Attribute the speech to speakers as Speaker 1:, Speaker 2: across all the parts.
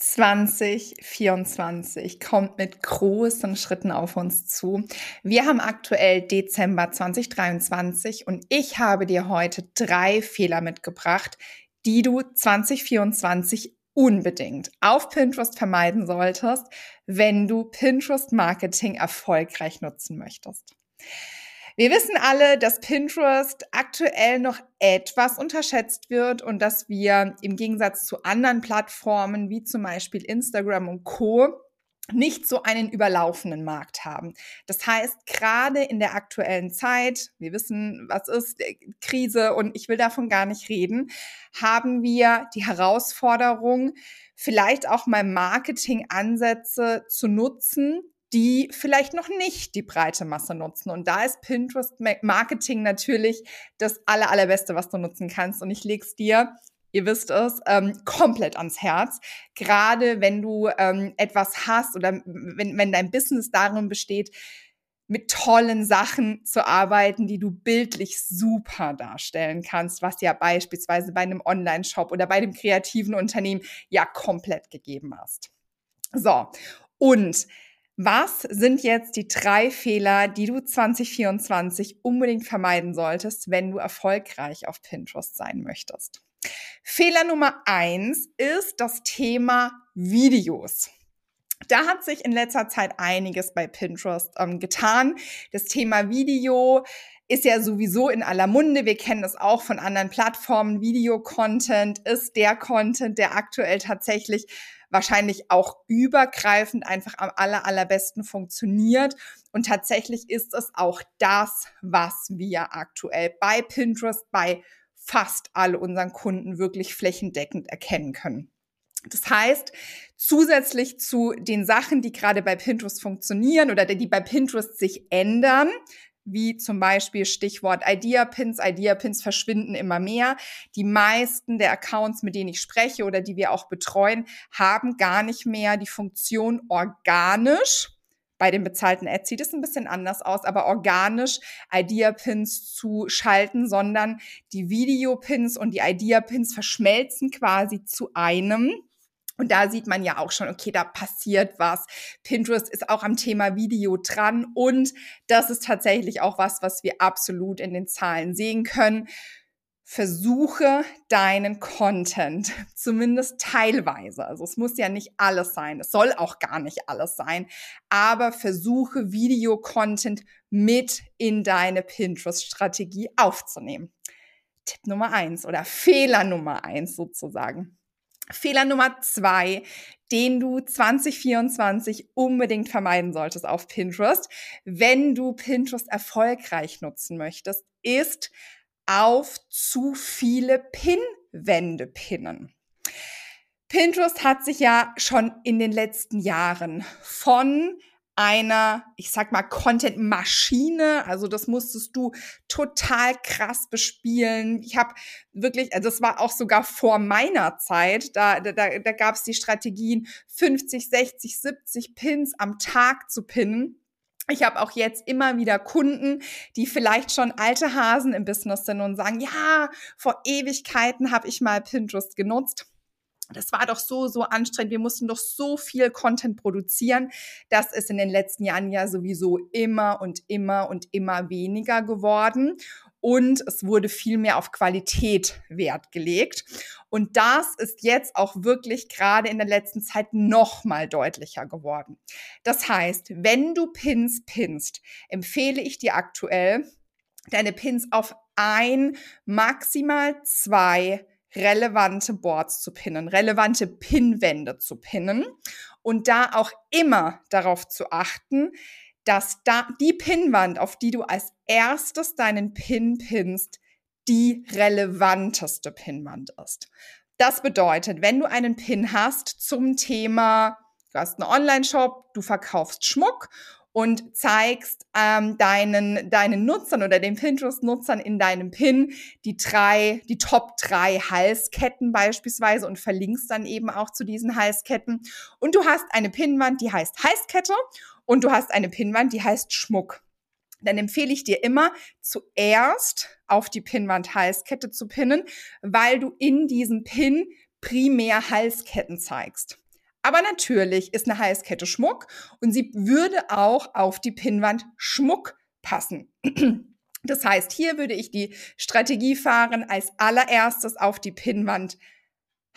Speaker 1: 2024 kommt mit großen Schritten auf uns zu. Wir haben aktuell Dezember 2023 und ich habe dir heute drei Fehler mitgebracht, die du 2024 unbedingt auf Pinterest vermeiden solltest, wenn du Pinterest Marketing erfolgreich nutzen möchtest. Wir wissen alle, dass Pinterest aktuell noch etwas unterschätzt wird und dass wir im Gegensatz zu anderen Plattformen wie zum Beispiel Instagram und Co nicht so einen überlaufenden Markt haben. Das heißt, gerade in der aktuellen Zeit, wir wissen, was ist äh, Krise und ich will davon gar nicht reden, haben wir die Herausforderung, vielleicht auch mal Marketingansätze zu nutzen, die vielleicht noch nicht die breite Masse nutzen. Und da ist Pinterest Marketing natürlich das aller, allerbeste, was du nutzen kannst. Und ich leg's dir, ihr wisst es, ähm, komplett ans Herz. Gerade wenn du ähm, etwas hast oder wenn, wenn dein Business darin besteht, mit tollen Sachen zu arbeiten, die du bildlich super darstellen kannst, was ja beispielsweise bei einem Online-Shop oder bei dem kreativen Unternehmen ja komplett gegeben hast. So, und was sind jetzt die drei Fehler, die du 2024 unbedingt vermeiden solltest, wenn du erfolgreich auf Pinterest sein möchtest? Fehler Nummer eins ist das Thema Videos. Da hat sich in letzter Zeit einiges bei Pinterest ähm, getan. Das Thema Video ist ja sowieso in aller Munde. Wir kennen es auch von anderen Plattformen. Video-Content ist der Content, der aktuell tatsächlich wahrscheinlich auch übergreifend einfach am aller, allerbesten funktioniert. Und tatsächlich ist es auch das, was wir aktuell bei Pinterest, bei fast all unseren Kunden wirklich flächendeckend erkennen können. Das heißt, zusätzlich zu den Sachen, die gerade bei Pinterest funktionieren oder die bei Pinterest sich ändern, wie zum Beispiel Stichwort Idea-Pins. Idea-Pins verschwinden immer mehr. Die meisten der Accounts, mit denen ich spreche oder die wir auch betreuen, haben gar nicht mehr die Funktion organisch. Bei den bezahlten Ads sieht es ein bisschen anders aus, aber organisch Idea-Pins zu schalten, sondern die Video-Pins und die Idea-Pins verschmelzen quasi zu einem. Und da sieht man ja auch schon, okay, da passiert was. Pinterest ist auch am Thema Video dran und das ist tatsächlich auch was, was wir absolut in den Zahlen sehen können. Versuche deinen Content, zumindest teilweise. Also es muss ja nicht alles sein, es soll auch gar nicht alles sein, aber versuche Video-Content mit in deine Pinterest-Strategie aufzunehmen. Tipp Nummer eins oder Fehler Nummer eins sozusagen. Fehler Nummer zwei, den du 2024 unbedingt vermeiden solltest auf Pinterest, wenn du Pinterest erfolgreich nutzen möchtest, ist auf zu viele Pinwände pinnen. Pinterest hat sich ja schon in den letzten Jahren von einer, ich sag mal, Content-Maschine. Also das musstest du total krass bespielen. Ich habe wirklich, also das war auch sogar vor meiner Zeit, da, da, da gab es die Strategien, 50, 60, 70 Pins am Tag zu pinnen. Ich habe auch jetzt immer wieder Kunden, die vielleicht schon alte Hasen im Business sind und sagen, ja, vor Ewigkeiten habe ich mal Pinterest genutzt das war doch so, so anstrengend. Wir mussten doch so viel Content produzieren. Das ist in den letzten Jahren ja sowieso immer und immer und immer weniger geworden. Und es wurde viel mehr auf Qualität Wert gelegt. Und das ist jetzt auch wirklich gerade in der letzten Zeit noch mal deutlicher geworden. Das heißt, wenn du Pins pinst, empfehle ich dir aktuell, deine Pins auf ein, maximal zwei relevante Boards zu pinnen, relevante Pinwände zu pinnen und da auch immer darauf zu achten, dass da die Pinwand, auf die du als erstes deinen Pin pinst, die relevanteste Pinwand ist. Das bedeutet, wenn du einen Pin hast zum Thema, du hast einen Online-Shop, du verkaufst Schmuck und zeigst ähm, deinen, deinen Nutzern oder den Pinterest-Nutzern in deinem Pin die drei, die Top drei Halsketten beispielsweise und verlinkst dann eben auch zu diesen Halsketten. Und du hast eine Pinwand, die heißt Halskette und du hast eine Pinwand, die heißt Schmuck. Dann empfehle ich dir immer zuerst auf die Pinwand Halskette zu pinnen, weil du in diesem Pin primär Halsketten zeigst. Aber natürlich ist eine Halskette Schmuck und sie würde auch auf die Pinnwand Schmuck passen. Das heißt, hier würde ich die Strategie fahren, als allererstes auf die Pinnwand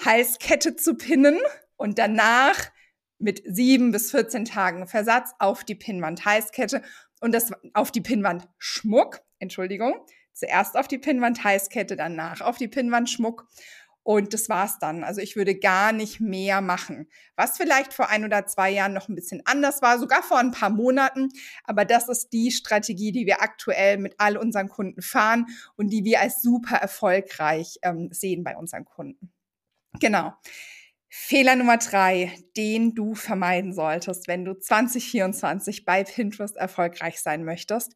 Speaker 1: Halskette zu pinnen und danach mit sieben bis 14 Tagen Versatz auf die Pinnwand Halskette und das auf die Pinnwand Schmuck, Entschuldigung, zuerst auf die Pinnwand Halskette, danach auf die Pinnwand Schmuck und das war's dann. Also ich würde gar nicht mehr machen. Was vielleicht vor ein oder zwei Jahren noch ein bisschen anders war, sogar vor ein paar Monaten. Aber das ist die Strategie, die wir aktuell mit all unseren Kunden fahren und die wir als super erfolgreich ähm, sehen bei unseren Kunden. Genau. Fehler Nummer drei, den du vermeiden solltest, wenn du 2024 bei Pinterest erfolgreich sein möchtest.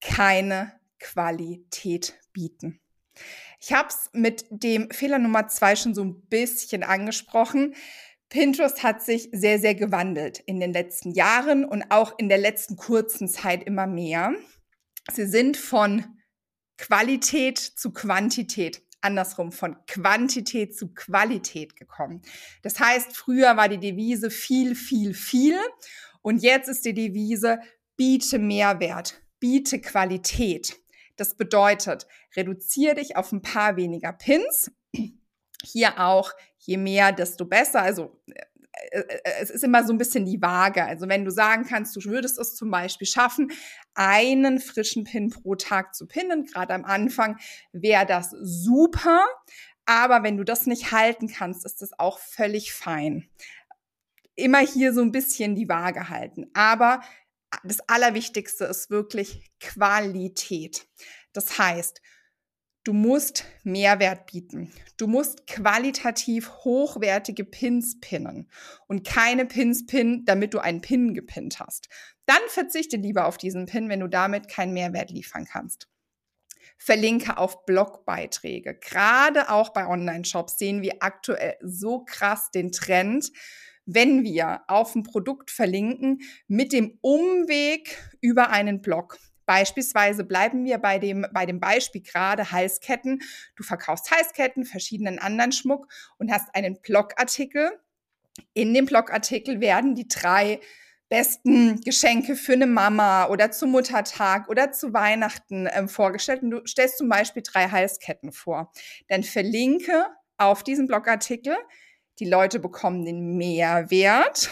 Speaker 1: Keine Qualität bieten. Ich habe es mit dem Fehler Nummer zwei schon so ein bisschen angesprochen. Pinterest hat sich sehr, sehr gewandelt in den letzten Jahren und auch in der letzten kurzen Zeit immer mehr. Sie sind von Qualität zu Quantität, andersrum von Quantität zu Qualität gekommen. Das heißt, früher war die Devise viel, viel, viel und jetzt ist die Devise biete Mehrwert, biete Qualität. Das bedeutet, reduziere dich auf ein paar weniger Pins. Hier auch, je mehr, desto besser. Also äh, äh, es ist immer so ein bisschen die Waage. Also wenn du sagen kannst, du würdest es zum Beispiel schaffen, einen frischen Pin pro Tag zu pinnen, gerade am Anfang, wäre das super. Aber wenn du das nicht halten kannst, ist das auch völlig fein. Immer hier so ein bisschen die Waage halten. Aber das Allerwichtigste ist wirklich Qualität. Das heißt, du musst Mehrwert bieten. Du musst qualitativ hochwertige Pins pinnen und keine Pins pinnen, damit du einen Pin gepinnt hast. Dann verzichte lieber auf diesen Pin, wenn du damit keinen Mehrwert liefern kannst. Verlinke auf Blogbeiträge. Gerade auch bei Online-Shops sehen wir aktuell so krass den Trend, wenn wir auf ein Produkt verlinken mit dem Umweg über einen Blog. Beispielsweise bleiben wir bei dem, bei dem Beispiel gerade Halsketten. Du verkaufst Halsketten, verschiedenen anderen Schmuck und hast einen Blogartikel. In dem Blogartikel werden die drei besten Geschenke für eine Mama oder zum Muttertag oder zu Weihnachten ähm, vorgestellt. Und du stellst zum Beispiel drei Halsketten vor. Dann verlinke auf diesen Blogartikel die Leute bekommen den Mehrwert.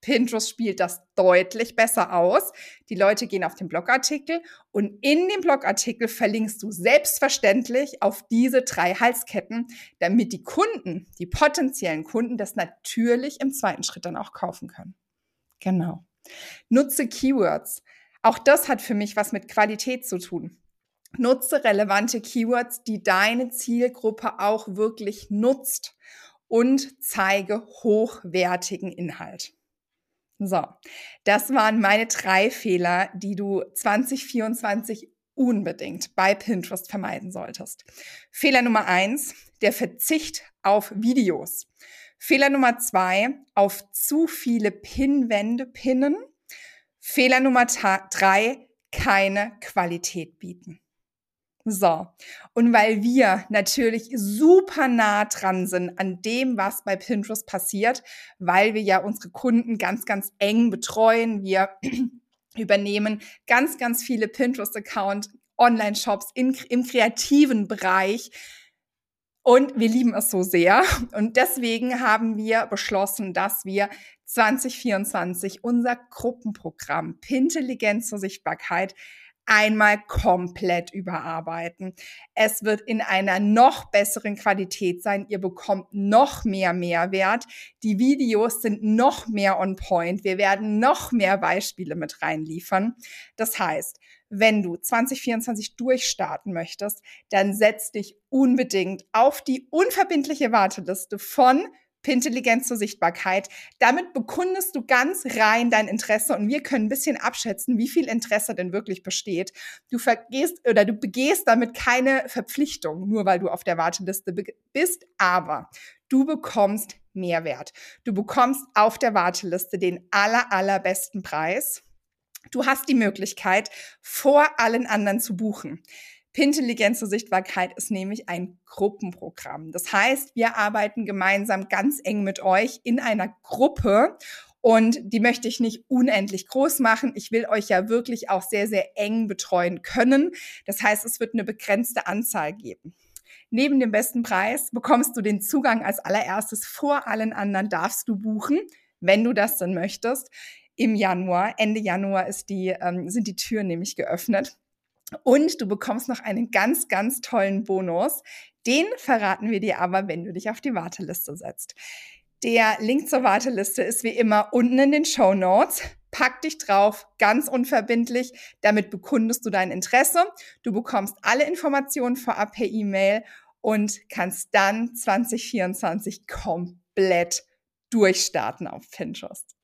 Speaker 1: Pinterest spielt das deutlich besser aus. Die Leute gehen auf den Blogartikel und in dem Blogartikel verlinkst du selbstverständlich auf diese drei Halsketten, damit die Kunden, die potenziellen Kunden, das natürlich im zweiten Schritt dann auch kaufen können. Genau. Nutze Keywords. Auch das hat für mich was mit Qualität zu tun. Nutze relevante Keywords, die deine Zielgruppe auch wirklich nutzt und zeige hochwertigen Inhalt. So, das waren meine drei Fehler, die du 2024 unbedingt bei Pinterest vermeiden solltest. Fehler Nummer eins, der Verzicht auf Videos. Fehler Nummer zwei, auf zu viele Pinwände pinnen. Fehler Nummer drei, keine Qualität bieten. So, und weil wir natürlich super nah dran sind an dem, was bei Pinterest passiert, weil wir ja unsere Kunden ganz, ganz eng betreuen, wir übernehmen ganz, ganz viele Pinterest-Account, Online-Shops im kreativen Bereich. Und wir lieben es so sehr. Und deswegen haben wir beschlossen, dass wir 2024 unser Gruppenprogramm Pintelligenz zur Sichtbarkeit einmal komplett überarbeiten. Es wird in einer noch besseren Qualität sein. Ihr bekommt noch mehr Mehrwert. Die Videos sind noch mehr on point. Wir werden noch mehr Beispiele mit reinliefern. Das heißt, wenn du 2024 durchstarten möchtest, dann setz dich unbedingt auf die unverbindliche Warteliste von Pintelligenz zur Sichtbarkeit. Damit bekundest du ganz rein dein Interesse und wir können ein bisschen abschätzen, wie viel Interesse denn wirklich besteht. Du vergehst oder du begehst damit keine Verpflichtung, nur weil du auf der Warteliste bist, aber du bekommst Mehrwert. Du bekommst auf der Warteliste den aller, allerbesten Preis. Du hast die Möglichkeit, vor allen anderen zu buchen. Pintelligent zur Sichtbarkeit ist nämlich ein Gruppenprogramm. Das heißt, wir arbeiten gemeinsam ganz eng mit euch in einer Gruppe und die möchte ich nicht unendlich groß machen. Ich will euch ja wirklich auch sehr, sehr eng betreuen können. Das heißt, es wird eine begrenzte Anzahl geben. Neben dem besten Preis bekommst du den Zugang als allererstes vor allen anderen darfst du buchen, wenn du das dann möchtest. Im Januar, Ende Januar ist die, ähm, sind die Türen nämlich geöffnet. Und du bekommst noch einen ganz, ganz tollen Bonus. Den verraten wir dir aber, wenn du dich auf die Warteliste setzt. Der Link zur Warteliste ist wie immer unten in den Show Notes. Pack dich drauf, ganz unverbindlich. Damit bekundest du dein Interesse. Du bekommst alle Informationen vorab per E-Mail und kannst dann 2024 komplett durchstarten auf Pinterest.